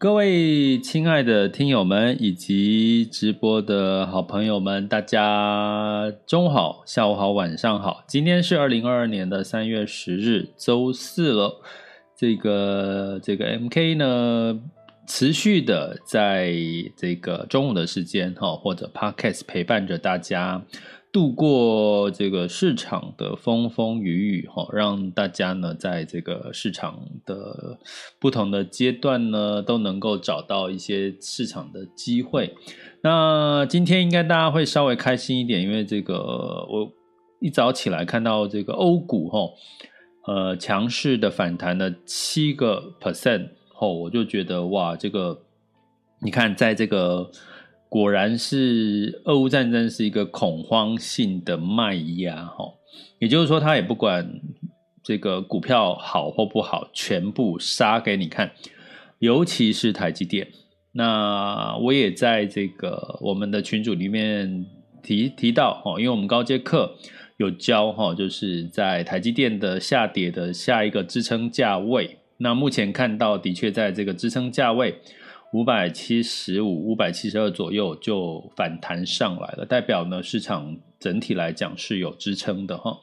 各位亲爱的听友们以及直播的好朋友们，大家中午好、下午好、晚上好。今天是二零二二年的三月十日，周四了。这个这个 MK 呢，持续的在这个中午的时间哈，或者 Podcast 陪伴着大家。度过这个市场的风风雨雨，哈，让大家呢在这个市场的不同的阶段呢，都能够找到一些市场的机会。那今天应该大家会稍微开心一点，因为这个我一早起来看到这个欧股，哈，呃，强势的反弹了七个 percent 后，我就觉得哇，这个你看在这个。果然是俄乌战争是一个恐慌性的卖压，哈，也就是说，他也不管这个股票好或不好，全部杀给你看，尤其是台积电。那我也在这个我们的群组里面提提到，哈，因为我们高阶课有教，哈，就是在台积电的下跌的下一个支撑价位，那目前看到的确在这个支撑价位。五百七十五、五百七十二左右就反弹上来了，代表呢，市场整体来讲是有支撑的哈。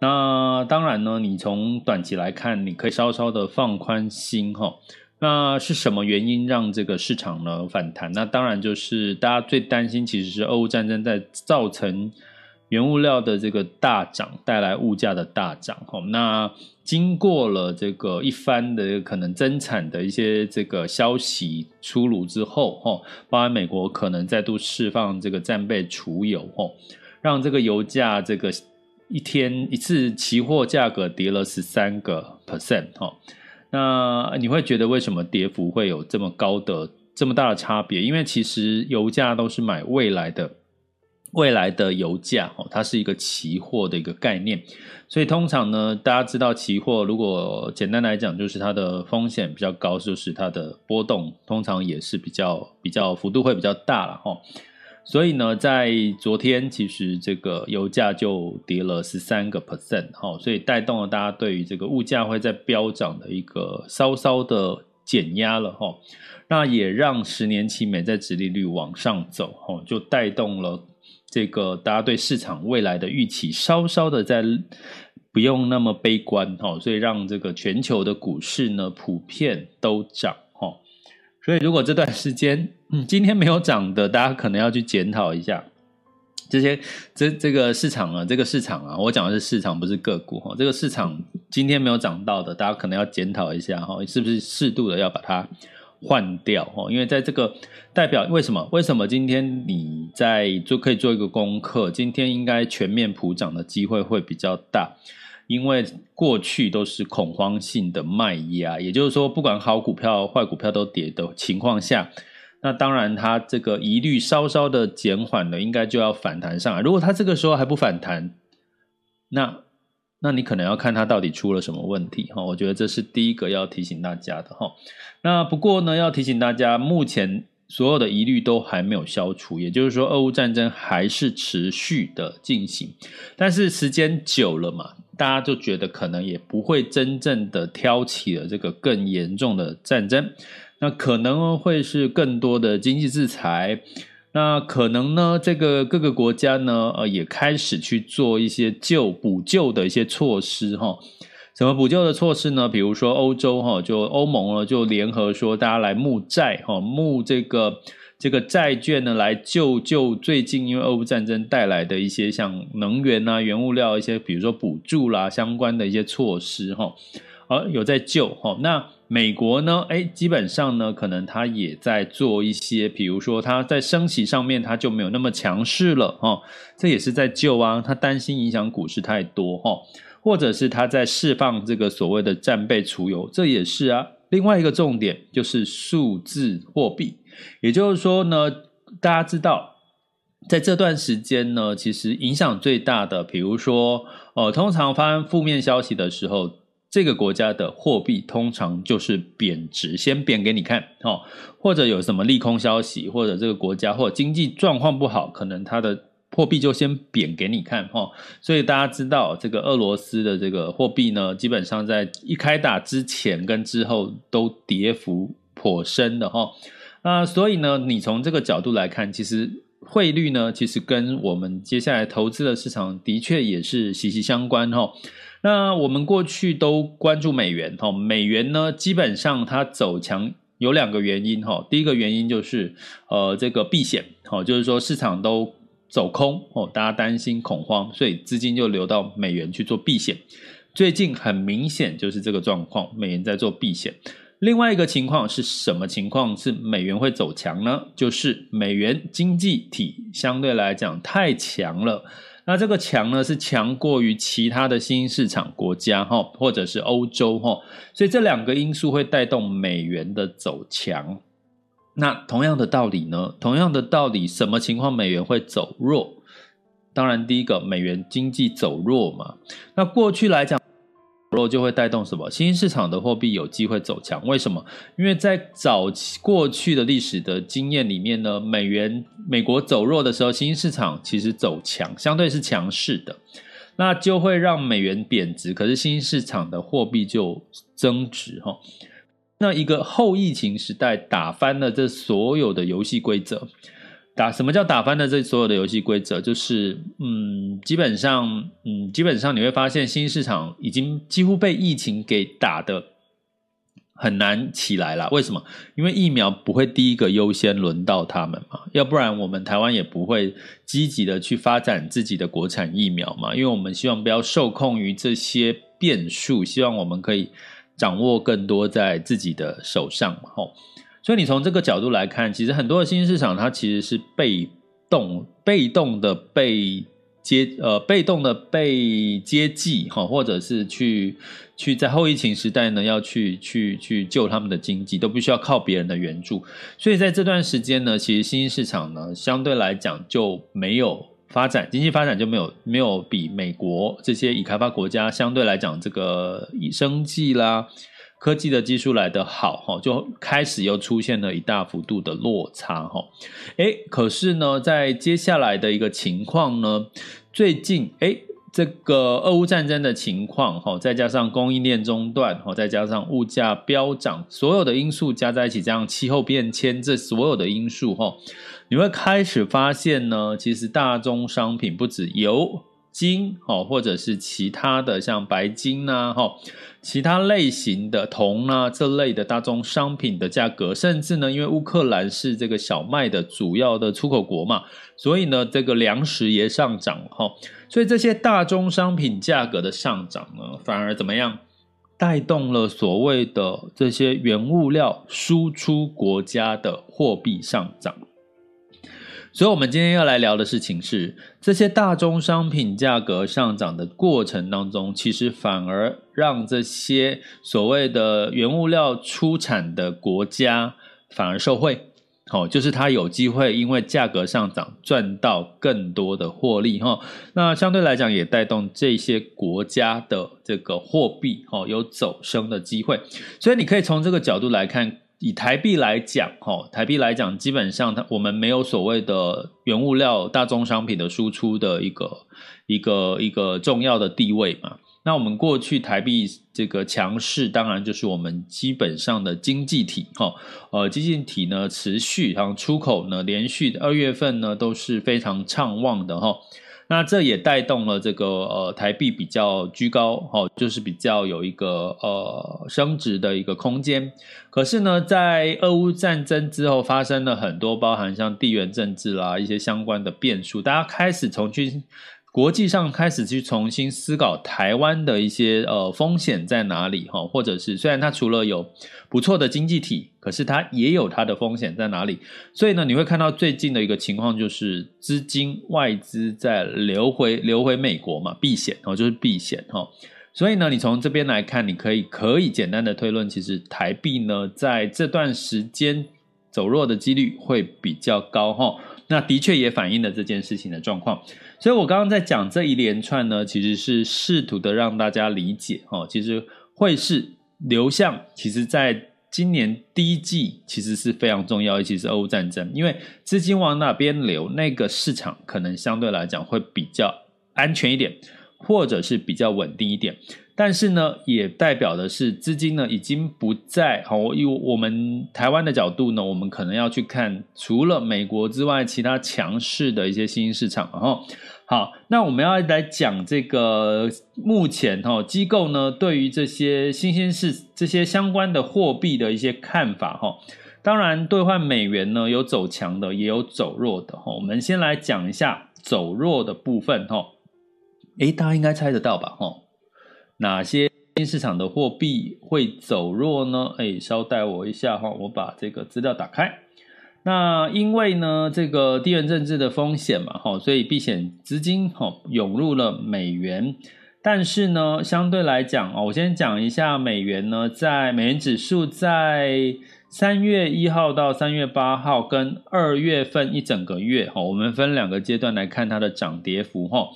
那当然呢，你从短期来看，你可以稍稍的放宽心哈。那是什么原因让这个市场呢反弹？那当然就是大家最担心，其实是俄乌战争在造成。原物料的这个大涨带来物价的大涨，哈，那经过了这个一番的可能增产的一些这个消息出炉之后，哈，包含美国可能再度释放这个战备储油，哈，让这个油价这个一天一次期货价格跌了十三个 percent，哈，那你会觉得为什么跌幅会有这么高的这么大的差别？因为其实油价都是买未来的。未来的油价哦，它是一个期货的一个概念，所以通常呢，大家知道期货，如果简单来讲，就是它的风险比较高，就是它的波动通常也是比较比较幅度会比较大了哈。所以呢，在昨天其实这个油价就跌了十三个 percent 哈，所以带动了大家对于这个物价会在飙涨的一个稍稍的减压了哈。那也让十年期美债殖利率往上走哈，就带动了。这个大家对市场未来的预期稍稍的在不用那么悲观哈，所以让这个全球的股市呢普遍都涨哈。所以如果这段时间今天没有涨的，大家可能要去检讨一下这些这这个市场啊，这个市场啊，我讲的是市场不是个股哈。这个市场今天没有涨到的，大家可能要检讨一下哈，是不是适度的要把它。换掉哦，因为在这个代表为什么？为什么今天你在做可以做一个功课？今天应该全面普涨的机会会比较大，因为过去都是恐慌性的卖压，也就是说，不管好股票、坏股票都跌的情况下，那当然它这个疑虑稍稍的减缓了，应该就要反弹上来。如果它这个时候还不反弹，那。那你可能要看它到底出了什么问题哈，我觉得这是第一个要提醒大家的哈。那不过呢，要提醒大家，目前所有的疑虑都还没有消除，也就是说，俄乌战争还是持续的进行。但是时间久了嘛，大家就觉得可能也不会真正的挑起了这个更严重的战争，那可能会是更多的经济制裁。那可能呢，这个各个国家呢，呃，也开始去做一些救补救的一些措施哈。什么补救的措施呢？比如说欧洲哈，就欧盟呢就联合说，大家来募债哈，募这个这个债券呢，来救救最近因为俄乌战争带来的一些像能源啊、原物料一些，比如说补助啦相关的一些措施哈。而有在救哈，那美国呢？哎，基本上呢，可能他也在做一些，比如说他在升息上面，他就没有那么强势了哈，这也是在救啊。他担心影响股市太多哈，或者是他在释放这个所谓的战备储油，这也是啊。另外一个重点就是数字货币，也就是说呢，大家知道，在这段时间呢，其实影响最大的，比如说呃，通常发生负面消息的时候。这个国家的货币通常就是贬值，先贬给你看，哦，或者有什么利空消息，或者这个国家或者经济状况不好，可能它的货币就先贬给你看，哈。所以大家知道，这个俄罗斯的这个货币呢，基本上在一开打之前跟之后都跌幅颇深的，哈。那所以呢，你从这个角度来看，其实汇率呢，其实跟我们接下来投资的市场的确也是息息相关，哈。那我们过去都关注美元哈，美元呢，基本上它走强有两个原因哈。第一个原因就是呃这个避险，好，就是说市场都走空哦，大家担心恐慌，所以资金就流到美元去做避险。最近很明显就是这个状况，美元在做避险。另外一个情况是什么情况？是美元会走强呢？就是美元经济体相对来讲太强了。那这个强呢，是强过于其他的新兴市场国家哈，或者是欧洲哈，所以这两个因素会带动美元的走强。那同样的道理呢？同样的道理，什么情况美元会走弱？当然，第一个美元经济走弱嘛。那过去来讲。弱就会带动什么？新兴市场的货币有机会走强，为什么？因为在早期过去的历史的经验里面呢，美元美国走弱的时候，新兴市场其实走强，相对是强势的，那就会让美元贬值，可是新兴市场的货币就增值哈。那一个后疫情时代打翻了这所有的游戏规则。打什么叫打翻了这所有的游戏规则？就是嗯，基本上嗯，基本上你会发现，新市场已经几乎被疫情给打的很难起来了。为什么？因为疫苗不会第一个优先轮到他们嘛，要不然我们台湾也不会积极的去发展自己的国产疫苗嘛。因为我们希望不要受控于这些变数，希望我们可以掌握更多在自己的手上嘛。吼。所以你从这个角度来看，其实很多的新兴市场它其实是被动、被动的被接呃被动的被接济哈，或者是去去在后疫情时代呢，要去去去救他们的经济，都必须要靠别人的援助。所以在这段时间呢，其实新兴市场呢相对来讲就没有发展，经济发展就没有没有比美国这些已开发国家相对来讲这个以生计啦。科技的技术来得好哈，就开始又出现了一大幅度的落差哈。诶，可是呢，在接下来的一个情况呢，最近诶，这个俄乌战争的情况哈，再加上供应链中断哈，再加上物价飙涨，所有的因素加在一起，这样气候变迁这所有的因素哈，你会开始发现呢，其实大宗商品不止油。金哦，或者是其他的像白金呐，哈，其他类型的铜啊这类的大宗商品的价格，甚至呢，因为乌克兰是这个小麦的主要的出口国嘛，所以呢，这个粮食也上涨哈，所以这些大宗商品价格的上涨呢，反而怎么样，带动了所谓的这些原物料输出国家的货币上涨。所以，我们今天要来聊的事情是，这些大宗商品价格上涨的过程当中，其实反而让这些所谓的原物料出产的国家反而受惠。哦，就是它有机会因为价格上涨赚到更多的获利。哈，那相对来讲也带动这些国家的这个货币，哈，有走升的机会。所以，你可以从这个角度来看。以台币来讲，哈，台币来讲，基本上它我们没有所谓的原物料大宗商品的输出的一个一个一个重要的地位嘛。那我们过去台币这个强势，当然就是我们基本上的经济体哈，呃，经济体呢持续，然后出口呢连续二月份呢都是非常畅旺的哈。那这也带动了这个呃台币比较居高哦，就是比较有一个呃升值的一个空间。可是呢，在俄乌战争之后，发生了很多包含像地缘政治啦一些相关的变数，大家开始从军。国际上开始去重新思考台湾的一些呃风险在哪里哈，或者是虽然它除了有不错的经济体，可是它也有它的风险在哪里。所以呢，你会看到最近的一个情况就是资金外资在流回流回美国嘛，避险哦，就是避险哈。所以呢，你从这边来看，你可以可以简单的推论，其实台币呢在这段时间走弱的几率会比较高哈。那的确也反映了这件事情的状况。所以，我刚刚在讲这一连串呢，其实是试图的让大家理解哦，其实汇市流向，其实在今年第一季其实是非常重要，尤其是俄乌战争，因为资金往哪边流，那个市场可能相对来讲会比较安全一点，或者是比较稳定一点。但是呢，也代表的是资金呢已经不在好，以我们台湾的角度呢，我们可能要去看除了美国之外，其他强势的一些新兴市场。然后，好，那我们要来讲这个目前哈机构呢对于这些新兴市这些相关的货币的一些看法哈。当然，兑换美元呢有走强的，也有走弱的哈。我们先来讲一下走弱的部分哈。诶，大家应该猜得到吧？哈。哪些新市场的货币会走弱呢？哎，稍待我一下哈，我把这个资料打开。那因为呢，这个地缘政治的风险嘛，哈，所以避险资金哈涌入了美元。但是呢，相对来讲哦，我先讲一下美元呢，在美元指数在三月一号到三月八号跟二月份一整个月哈，我们分两个阶段来看它的涨跌幅哈。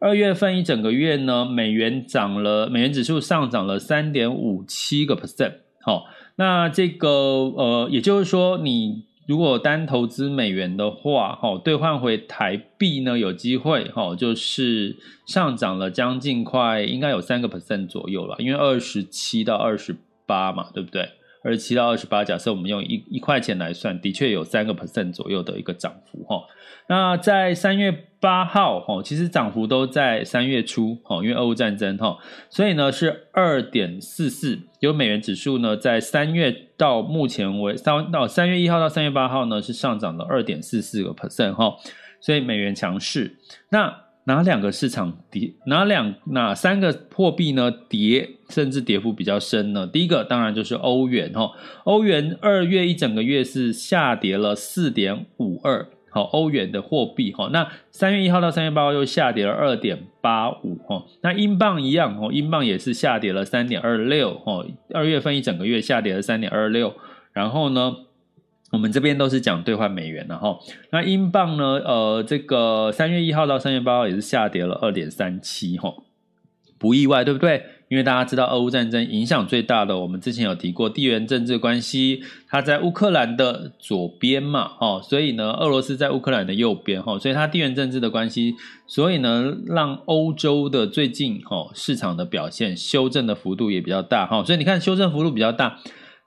二月份一整个月呢，美元涨了，美元指数上涨了三点五七个 percent。好，那这个呃，也就是说，你如果单投资美元的话，哈，兑换回台币呢，有机会哈，就是上涨了将近快应该有三个 percent 左右了，因为二十七到二十八嘛，对不对？二十七到二十八，假设我们用一一块钱来算，的确有三个 percent 左右的一个涨幅哈。那在三月八号，哈，其实涨幅都在三月初，哈，因为俄乌战争，哈，所以呢是二点四四，有美元指数呢在三月到目前为三到三月一号到三月八号呢是上涨了二点四四个 percent，哈，所以美元强势。那哪两个市场跌？哪两哪三个货币呢跌，甚至跌幅比较深呢？第一个当然就是欧元，哈，欧元二月一整个月是下跌了四点五二。好，欧元的货币哈，那三月一号到三月八号又下跌了二点八五哈，那英镑一样哦，英镑也是下跌了三点二六哈，二月份一整个月下跌了三点二六，然后呢，我们这边都是讲兑换美元的哈，那英镑呢，呃，这个三月一号到三月八号也是下跌了二点三七哈，不意外对不对？因为大家知道，俄乌战争影响最大的，我们之前有提过地缘政治关系，它在乌克兰的左边嘛，哦，所以呢，俄罗斯在乌克兰的右边，哈，所以它地缘政治的关系，所以呢，让欧洲的最近，哈，市场的表现修正的幅度也比较大，哈，所以你看修正幅度比较大。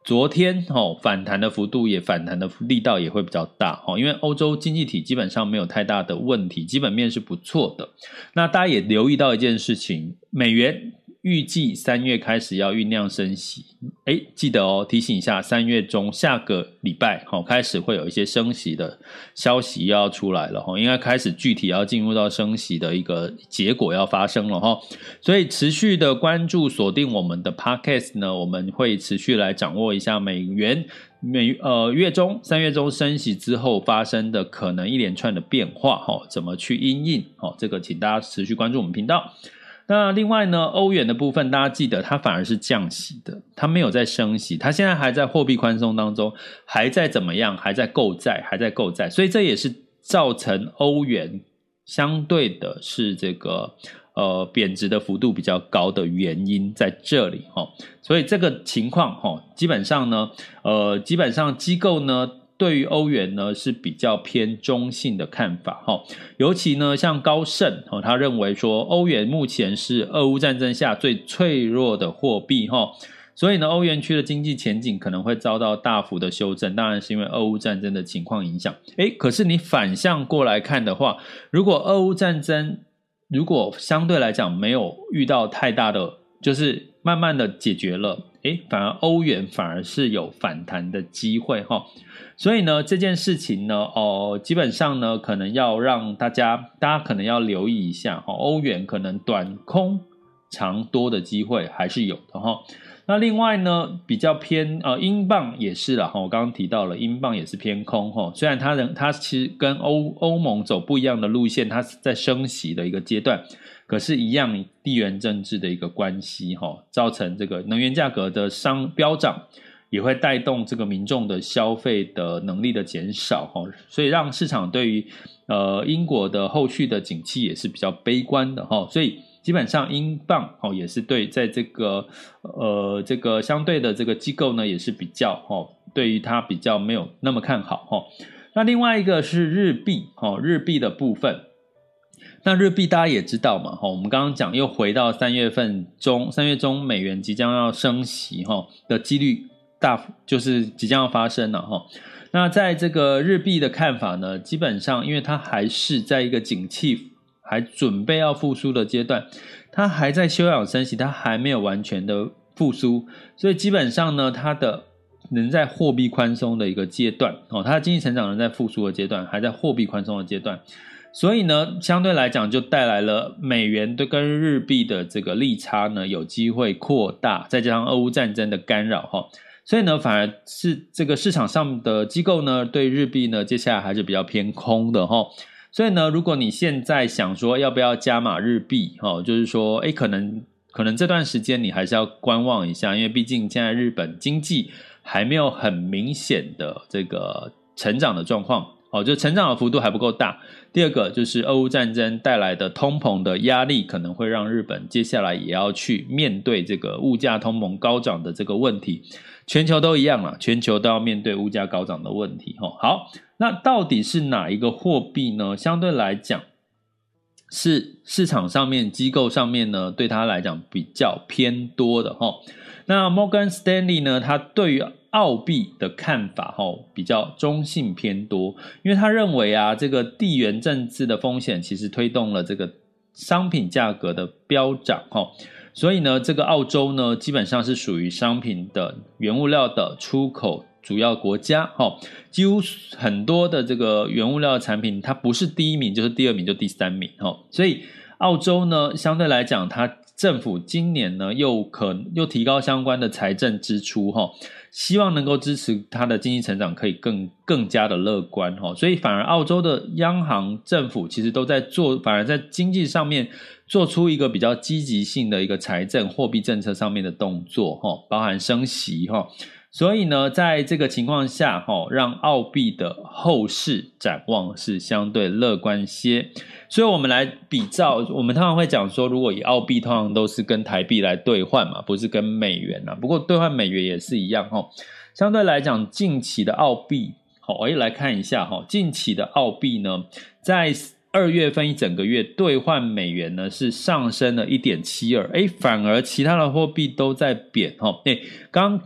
昨天哦，反弹的幅度也反弹的力道也会比较大哦，因为欧洲经济体基本上没有太大的问题，基本面是不错的。那大家也留意到一件事情，美元。预计三月开始要酝酿升息，哎，记得哦，提醒一下，三月中下个礼拜，好，开始会有一些升息的消息要出来了，哈，应该开始具体要进入到升息的一个结果要发生了，哈，所以持续的关注锁定我们的 Podcast 呢，我们会持续来掌握一下美元美呃月中三月中升息之后发生的可能一连串的变化，哈，怎么去因应，好，这个请大家持续关注我们频道。那另外呢，欧元的部分，大家记得它反而是降息的，它没有在升息，它现在还在货币宽松当中，还在怎么样？还在购债，还在购债，所以这也是造成欧元相对的是这个呃贬值的幅度比较高的原因在这里哈。所以这个情况哈，基本上呢，呃，基本上机构呢对于欧元呢是比较偏中性的看法哈。尤其呢，像高盛哦，他认为说欧元目前是俄乌战争下最脆弱的货币哈。所以呢，欧元区的经济前景可能会遭到大幅的修正，当然是因为俄乌战争的情况影响。诶，可是你反向过来看的话，如果俄乌战争如果相对来讲没有遇到太大的，就是慢慢的解决了，诶，反而欧元反而是有反弹的机会哈。所以呢，这件事情呢，哦，基本上呢，可能要让大家，大家可能要留意一下哈，欧元可能短空长多的机会还是有的哈。那另外呢，比较偏呃，英镑也是了哈。我刚刚提到了，英镑也是偏空哈。虽然它能它其实跟欧欧盟走不一样的路线，它是在升息的一个阶段，可是，一样地缘政治的一个关系哈，造成这个能源价格的上飙涨，也会带动这个民众的消费的能力的减少哈。所以让市场对于呃英国的后续的景气也是比较悲观的哈。所以。基本上，英镑哦也是对，在这个呃这个相对的这个机构呢，也是比较哦，对于它比较没有那么看好哈。那另外一个是日币哦，日币的部分，那日币大家也知道嘛哈，我们刚刚讲又回到三月份中，三月中美元即将要升息哈的几率大，就是即将要发生了哈。那在这个日币的看法呢，基本上因为它还是在一个景气。还准备要复苏的阶段，它还在休养生息，它还没有完全的复苏，所以基本上呢，它的能在货币宽松的一个阶段哦，它的经济成长仍在复苏的阶段，还在货币宽松的阶段，所以呢，相对来讲就带来了美元对跟日币的这个利差呢有机会扩大，再加上俄乌战争的干扰哈，所以呢，反而是这个市场上的机构呢对日币呢接下来还是比较偏空的哈。所以呢，如果你现在想说要不要加码日币，哦，就是说，诶，可能可能这段时间你还是要观望一下，因为毕竟现在日本经济还没有很明显的这个成长的状况，哦，就成长的幅度还不够大。第二个就是俄乌战争带来的通膨的压力，可能会让日本接下来也要去面对这个物价通膨高涨的这个问题。全球都一样了，全球都要面对物价高涨的问题。哈，好，那到底是哪一个货币呢？相对来讲，是市场上面机构上面呢，对它来讲比较偏多的。哈，那 Morgan Stanley 呢，它对于澳币的看法，哈，比较中性偏多，因为他认为啊，这个地缘政治的风险其实推动了这个商品价格的飙涨。哈。所以呢，这个澳洲呢，基本上是属于商品的原物料的出口主要国家，哈，几乎很多的这个原物料的产品，它不是第一名，就是第二名，就第三名，哈。所以澳洲呢，相对来讲，它政府今年呢，又可又提高相关的财政支出，哈。希望能够支持它的经济成长，可以更更加的乐观哈，所以反而澳洲的央行政府其实都在做，反而在经济上面做出一个比较积极性的一个财政货币政策上面的动作哈，包含升息哈。所以呢，在这个情况下，哈，让澳币的后市展望是相对乐观些。所以，我们来比照，我们通常会讲说，如果以澳币，通常都是跟台币来兑换嘛，不是跟美元啊。不过，兑换美元也是一样，哈。相对来讲，近期的澳币，好，我也来看一下，哈，近期的澳币呢，在二月份一整个月兑换美元呢是上升了一点七二，哎，反而其他的货币都在贬，哈，哎，刚。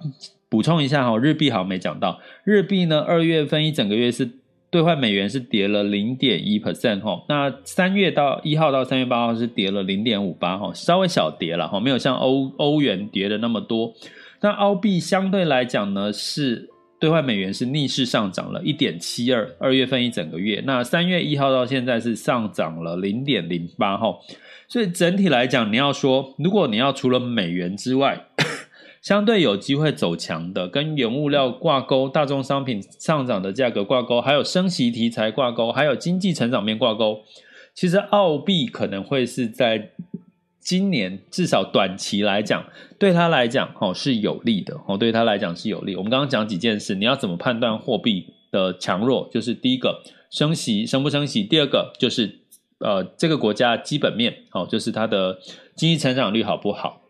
补充一下哈，日币好像没讲到，日币呢，二月份一整个月是兑换美元是跌了零点一 percent 哈，那三月到一号到三月八号是跌了零点五八哈，稍微小跌了哈，没有像欧欧元跌的那么多。那澳币相对来讲呢，是兑换美元是逆势上涨了一点七二，二月份一整个月，那三月一号到现在是上涨了零点零八哈，所以整体来讲，你要说如果你要除了美元之外，相对有机会走强的，跟原物料挂钩、大宗商品上涨的价格挂钩，还有升息题材挂钩，还有经济成长面挂钩。其实澳币可能会是在今年至少短期来讲，对他来讲哦是有利的哦，对他来讲是有利。我们刚刚讲几件事，你要怎么判断货币的强弱？就是第一个升息升不升息，第二个就是呃这个国家基本面哦，就是它的经济成长率好不好。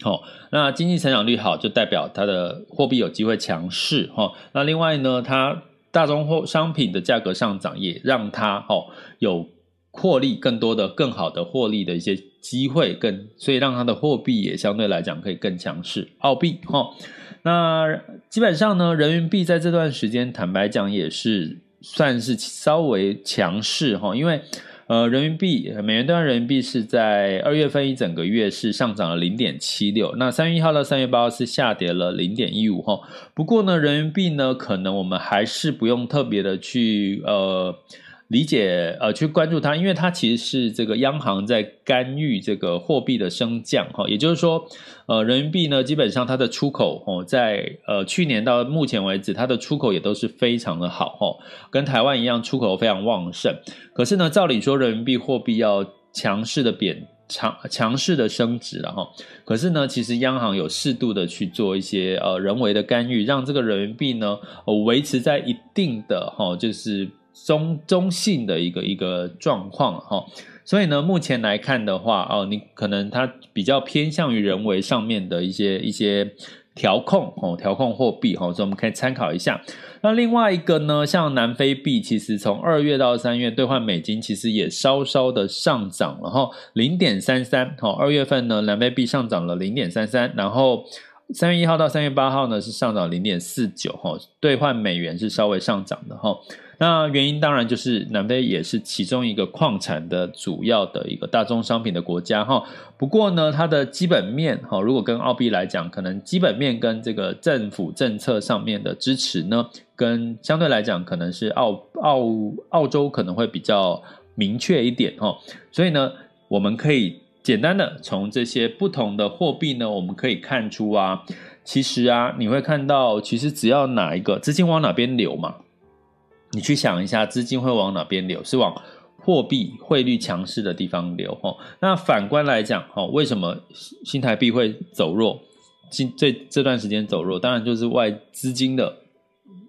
好、那经济成长率好，就代表它的货币有机会强势哈、那另外呢，它大宗货商品的价格上涨，也让它哦有获利更多的、更好的获利的一些机会，更所以让它的货币也相对来讲可以更强势。澳币哈、那基本上呢，人民币在这段时间，坦白讲也是算是稍微强势哈、因为。呃，人民币美元兑换人民币是在二月份一整个月是上涨了零点七六，那三月一号到三月八号是下跌了零点一五哈。不过呢，人民币呢，可能我们还是不用特别的去呃。理解呃，去关注它，因为它其实是这个央行在干预这个货币的升降哈，也就是说，呃，人民币呢，基本上它的出口哦，在呃去年到目前为止，它的出口也都是非常的好哈，跟台湾一样，出口非常旺盛。可是呢，照理说，人民币货币要强势的贬强强势的升值了哈，可是呢，其实央行有适度的去做一些呃人为的干预，让这个人民币呢，维持在一定的哈，就是。中中性的一个一个状况哈，所以呢，目前来看的话哦，你可能它比较偏向于人为上面的一些一些调控哦，调控货币哈，所以我们可以参考一下。那另外一个呢，像南非币，其实从二月到三月兑换美金，其实也稍稍的上涨了哈，零点三三哈，二月份呢，南非币上涨了零点三三，然后三月一号到三月八号呢是上涨零点四九哈，兑换美元是稍微上涨的哈。那原因当然就是南非也是其中一个矿产的主要的一个大宗商品的国家哈。不过呢，它的基本面哈，如果跟澳币来讲，可能基本面跟这个政府政策上面的支持呢，跟相对来讲可能是澳澳澳洲可能会比较明确一点哈。所以呢，我们可以简单的从这些不同的货币呢，我们可以看出啊，其实啊，你会看到其实只要哪一个资金往哪边流嘛。你去想一下，资金会往哪边流？是往货币汇率强势的地方流。吼，那反观来讲，吼，为什么新台币会走弱？今这这段时间走弱，当然就是外资金的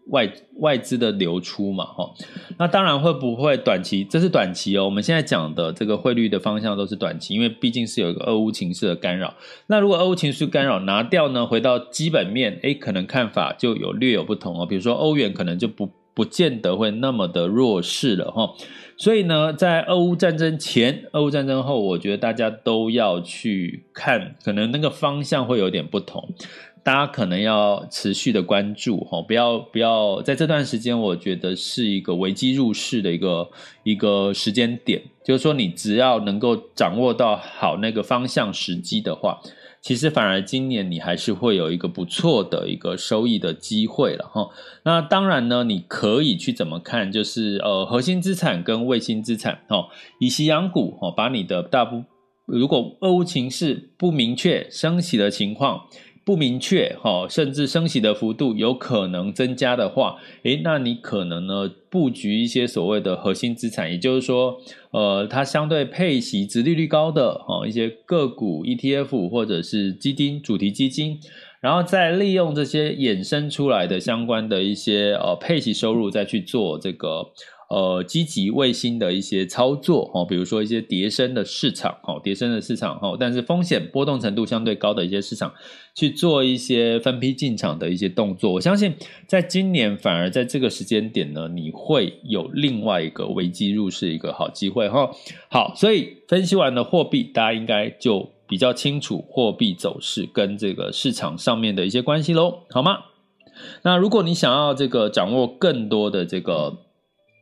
外外资的流出嘛。吼，那当然会不会短期？这是短期哦。我们现在讲的这个汇率的方向都是短期，因为毕竟是有一个俄乌情势的干扰。那如果俄乌情势干扰拿掉呢？回到基本面，诶，可能看法就有略有不同哦。比如说欧元可能就不。不见得会那么的弱势了哈，所以呢，在俄乌战争前、俄乌战争后，我觉得大家都要去看，可能那个方向会有点不同，大家可能要持续的关注哈，不要不要在这段时间，我觉得是一个危机入市的一个一个时间点，就是说你只要能够掌握到好那个方向时机的话。其实反而今年你还是会有一个不错的一个收益的机会了哈。那当然呢，你可以去怎么看？就是呃，核心资产跟卫星资产哦，以息养股哦，把你的大部如果俄乌情势不明确升息的情况。不明确哈，甚至升息的幅度有可能增加的话，诶，那你可能呢布局一些所谓的核心资产，也就是说，呃，它相对配息、殖利率高的哈一些个股、ETF 或者是基金、主题基金，然后再利用这些衍生出来的相关的一些呃配息收入，再去做这个。呃，积极卫星的一些操作哦，比如说一些叠升的市场哦，叠升的市场哦，但是风险波动程度相对高的一些市场，去做一些分批进场的一些动作。我相信，在今年反而在这个时间点呢，你会有另外一个危机入市一个好机会哈。好，所以分析完了货币，大家应该就比较清楚货币走势跟这个市场上面的一些关系喽，好吗？那如果你想要这个掌握更多的这个。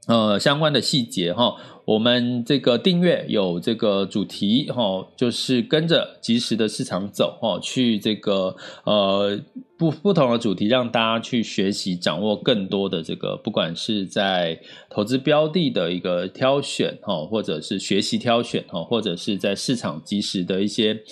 呃，相关的细节哈，我们这个订阅有这个主题哈，就是跟着即时的市场走哈，去这个呃不不同的主题，让大家去学习掌握更多的这个，不管是在投资标的的一个挑选哈，或者是学习挑选哈，或者是在市场及时的一些。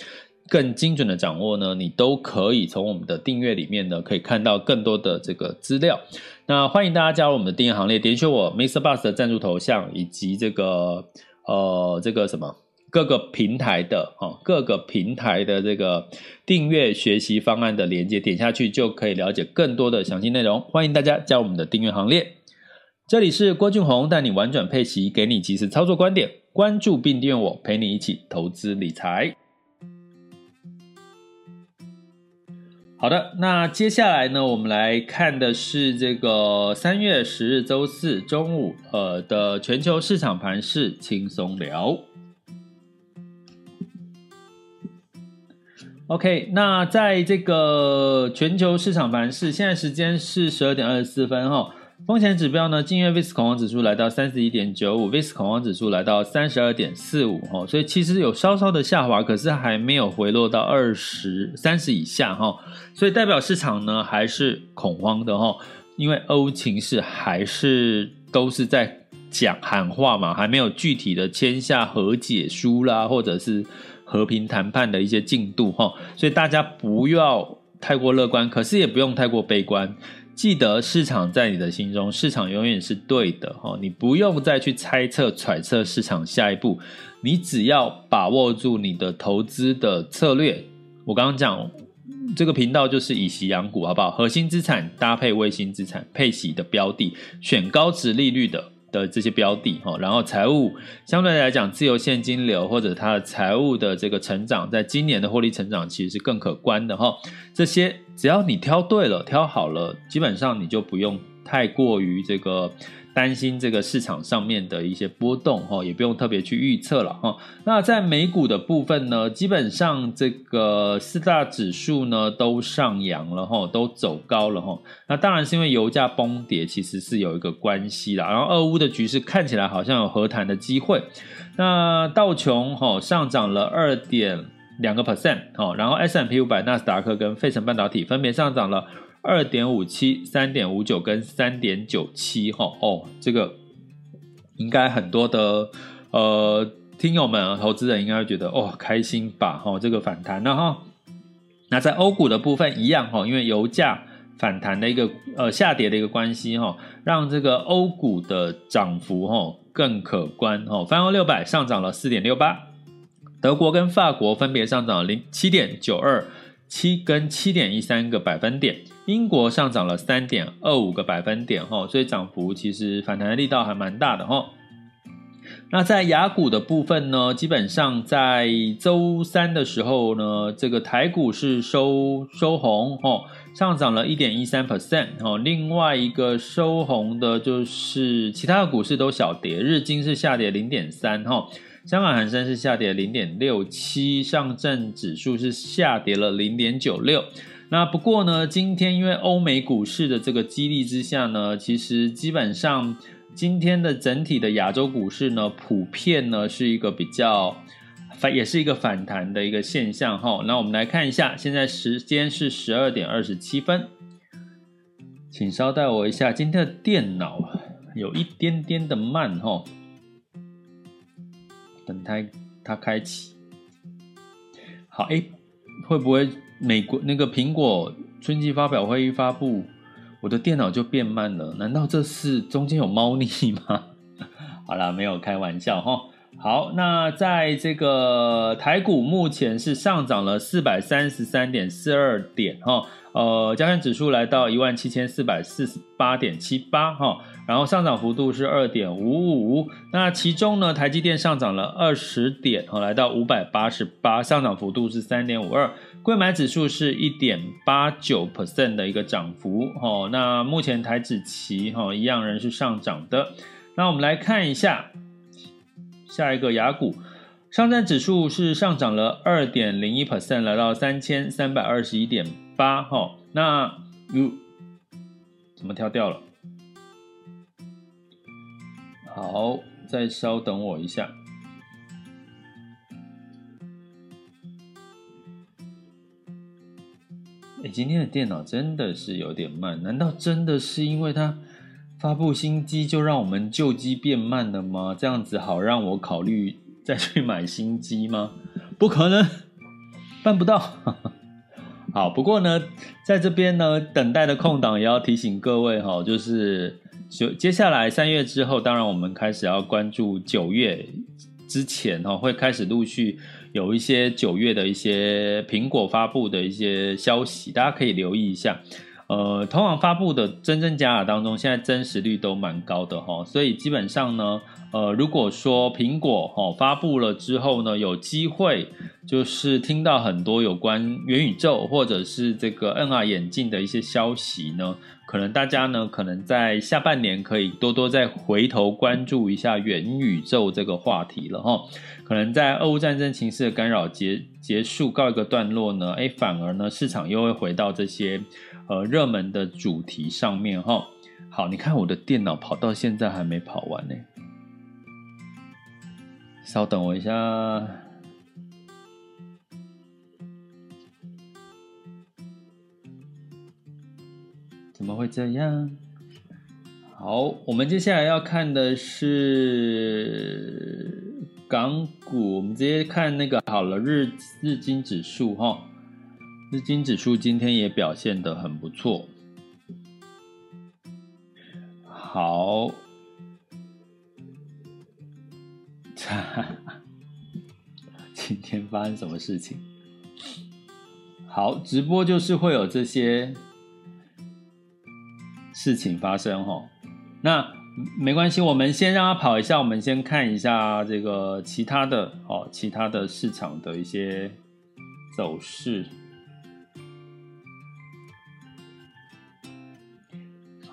更精准的掌握呢，你都可以从我们的订阅里面呢，可以看到更多的这个资料。那欢迎大家加入我们的订阅行列，点选我 Mr. Bus 的赞助头像，以及这个呃这个什么各个平台的哈各个平台的这个订阅学习方案的连接，点下去就可以了解更多的详细内容。欢迎大家加入我们的订阅行列。这里是郭俊宏带你玩转配息，给你及时操作观点，关注并订阅我，陪你一起投资理财。好的，那接下来呢，我们来看的是这个三月十日周四中午呃的全球市场盘势轻松聊。OK，那在这个全球市场盘势，现在时间是十二点二十四分哈。风险指标呢，近月 VIX 恐慌指数来到三十一点九五，VIX 恐慌指数来到三十二点四五哈，所以其实有稍稍的下滑，可是还没有回落到二十三十以下哈，所以代表市场呢还是恐慌的哈，因为欧情势还是都是在讲喊话嘛，还没有具体的签下和解书啦，或者是和平谈判的一些进度哈，所以大家不要太过乐观，可是也不用太过悲观。记得市场在你的心中，市场永远是对的哈，你不用再去猜测揣测市场下一步，你只要把握住你的投资的策略。我刚刚讲这个频道就是以息养股，好不好？核心资产搭配卫星资产配息的标的，选高值利率的。的这些标的哈，然后财务相对来讲，自由现金流或者它的财务的这个成长，在今年的获利成长其实是更可观的哈。这些只要你挑对了、挑好了，基本上你就不用太过于这个。担心这个市场上面的一些波动哈，也不用特别去预测了哈。那在美股的部分呢，基本上这个四大指数呢都上扬了哈，都走高了哈。那当然是因为油价崩跌，其实是有一个关系啦。然后俄乌的局势看起来好像有和谈的机会。那道琼哈上涨了二点两个 percent 哈，然后 S&P 五百、纳斯达克跟费城半导体分别上涨了。二点五七、三点五九跟三点九七，哈哦，这个应该很多的呃听友们、投资人应该会觉得哦开心吧，哈、哦，这个反弹了哈。那在欧股的部分一样哈，因为油价反弹的一个呃下跌的一个关系哈，让这个欧股的涨幅哈更可观哈。泛欧六百上涨了四点六八，德国跟法国分别上涨零七点九二。七跟七点一三个百分点，英国上涨了三点二五个百分点哈，所以涨幅其实反弹的力道还蛮大的哈。那在雅股的部分呢，基本上在周三的时候呢，这个台股是收收红哈，上涨了一点一三 percent 哈。另外一个收红的就是其他的股市都小跌，日经是下跌零点三哈。香港恒生是下跌零点六七，上证指数是下跌了零点九六。那不过呢，今天因为欧美股市的这个激励之下呢，其实基本上今天的整体的亚洲股市呢，普遍呢是一个比较反，也是一个反弹的一个现象哈。那我们来看一下，现在时间是十二点二十七分，请稍待我一下，今天的电脑有一点点的慢哈。等它它开启，好哎，会不会美国那个苹果春季发表会议发布，我的电脑就变慢了？难道这是中间有猫腻吗？好啦，没有开玩笑哈。好，那在这个台股目前是上涨了四百三十三点四二点哈，呃，加权指数来到一万七千四百四十八点七八哈，然后上涨幅度是二点五五，那其中呢，台积电上涨了二十点哈，来到五百八十八，上涨幅度是三点五二，柜买指数是一点八九 percent 的一个涨幅哈，那目前台指期哈一样仍是上涨的，那我们来看一下。下一个雅股，上证指数是上涨了二点零一 percent，来到三千三百二十一点八。哈，那又，怎么跳掉了？好，再稍等我一下。哎，今天的电脑真的是有点慢，难道真的是因为它？发布新机就让我们旧机变慢了吗？这样子好让我考虑再去买新机吗？不可能，办不到。好，不过呢，在这边呢，等待的空档也要提醒各位哈，就是就接下来三月之后，当然我们开始要关注九月之前哈，会开始陆续有一些九月的一些苹果发布的一些消息，大家可以留意一下。呃，通常发布的真真假假当中，现在真实率都蛮高的哈，所以基本上呢，呃，如果说苹果哦发布了之后呢，有机会就是听到很多有关元宇宙或者是这个 NR 眼镜的一些消息呢，可能大家呢可能在下半年可以多多再回头关注一下元宇宙这个话题了哈。可能在俄乌战争情势的干扰结结束告一个段落呢，哎，反而呢市场又会回到这些。呃，热门的主题上面哈，好，你看我的电脑跑到现在还没跑完呢，稍等我一下，怎么会这样？好，我们接下来要看的是港股，我们直接看那个好了，日日经指数哈。资金指数今天也表现得很不错。好，今天发生什么事情？好，直播就是会有这些事情发生齁。那没关系，我们先让它跑一下，我们先看一下这个其他的哦，其他的市场的一些走势。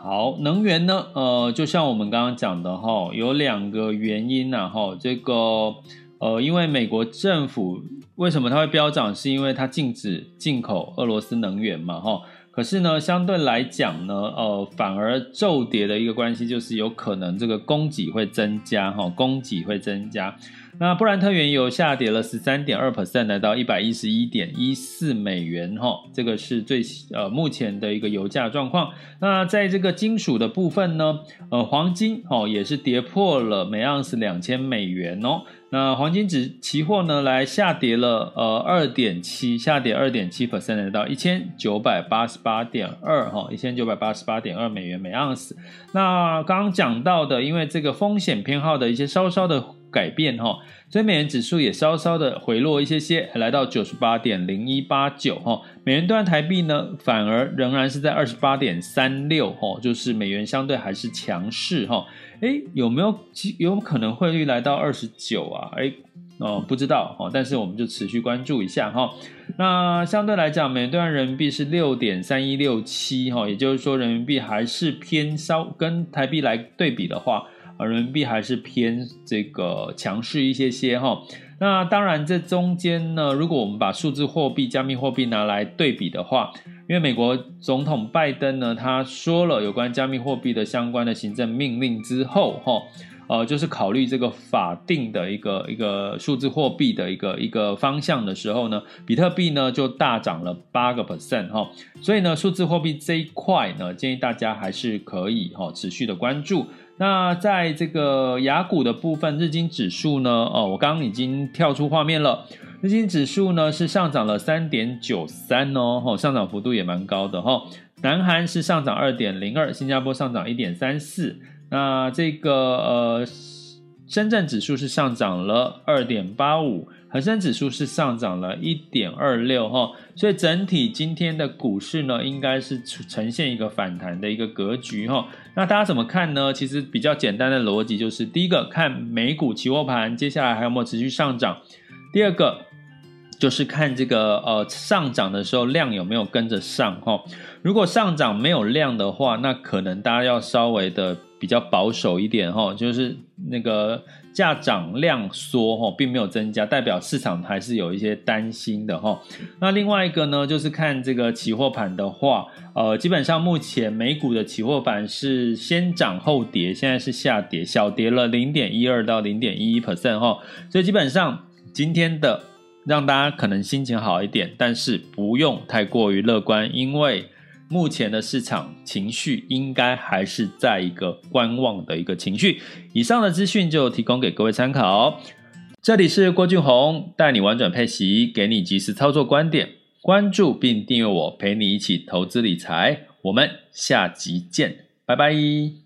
好，能源呢？呃，就像我们刚刚讲的哈，有两个原因呐哈。这个呃，因为美国政府为什么它会飙涨？是因为它禁止进口俄罗斯能源嘛哈。可是呢，相对来讲呢，呃，反而骤跌的一个关系就是有可能这个供给会增加哈，供给会增加。那布兰特原油下跌了十三点二 percent，来到一百一十一点一四美元哈，这个是最呃目前的一个油价状况。那在这个金属的部分呢，呃，黄金哦也是跌破了每盎司两千美元哦。那黄金指期货呢来下跌了呃二点七，下跌二点七 percent，来到一千九百八十八点二哈，一千九百八十八点二美元每盎司。那刚刚讲到的，因为这个风险偏好的一些稍稍的。改变哈，所以美元指数也稍稍的回落一些些，来到九十八点零一八九哈。美元兑台币呢，反而仍然是在二十八点三六哈，就是美元相对还是强势哈。哎，有没有有可能汇率来到二十九啊？哎，哦，不知道哈，但是我们就持续关注一下哈。那相对来讲，美元兑人民币是六点三一六七哈，也就是说人民币还是偏稍跟台币来对比的话。人民币还是偏这个强势一些些哈，那当然这中间呢，如果我们把数字货币、加密货币拿来对比的话，因为美国总统拜登呢，他说了有关加密货币的相关的行政命令之后哈，呃，就是考虑这个法定的一个一个数字货币的一个一个方向的时候呢，比特币呢就大涨了八个 percent 哈，所以呢，数字货币这一块呢，建议大家还是可以哈持续的关注。那在这个雅股的部分，日经指数呢？哦，我刚刚已经跳出画面了。日经指数呢是上涨了三点九三哦，上涨幅度也蛮高的哈。南韩是上涨二点零二，新加坡上涨一点三四。那这个呃，深圳指数是上涨了二点八五。恒生指数是上涨了一点二六哈，所以整体今天的股市呢，应该是呈现一个反弹的一个格局哈。那大家怎么看呢？其实比较简单的逻辑就是，第一个看美股期货盘接下来还有没有持续上涨，第二个就是看这个呃上涨的时候量有没有跟着上哈。如果上涨没有量的话，那可能大家要稍微的比较保守一点哈，就是那个。价涨量缩哈，并没有增加，代表市场还是有一些担心的哈。那另外一个呢，就是看这个期货盘的话，呃，基本上目前美股的期货盘是先涨后跌，现在是下跌，小跌了零点一二到零点一一 percent 哈。所以基本上今天的让大家可能心情好一点，但是不用太过于乐观，因为。目前的市场情绪应该还是在一个观望的一个情绪。以上的资讯就提供给各位参考。这里是郭俊宏，带你玩转配息，给你及时操作观点。关注并订阅我，陪你一起投资理财。我们下集见，拜拜。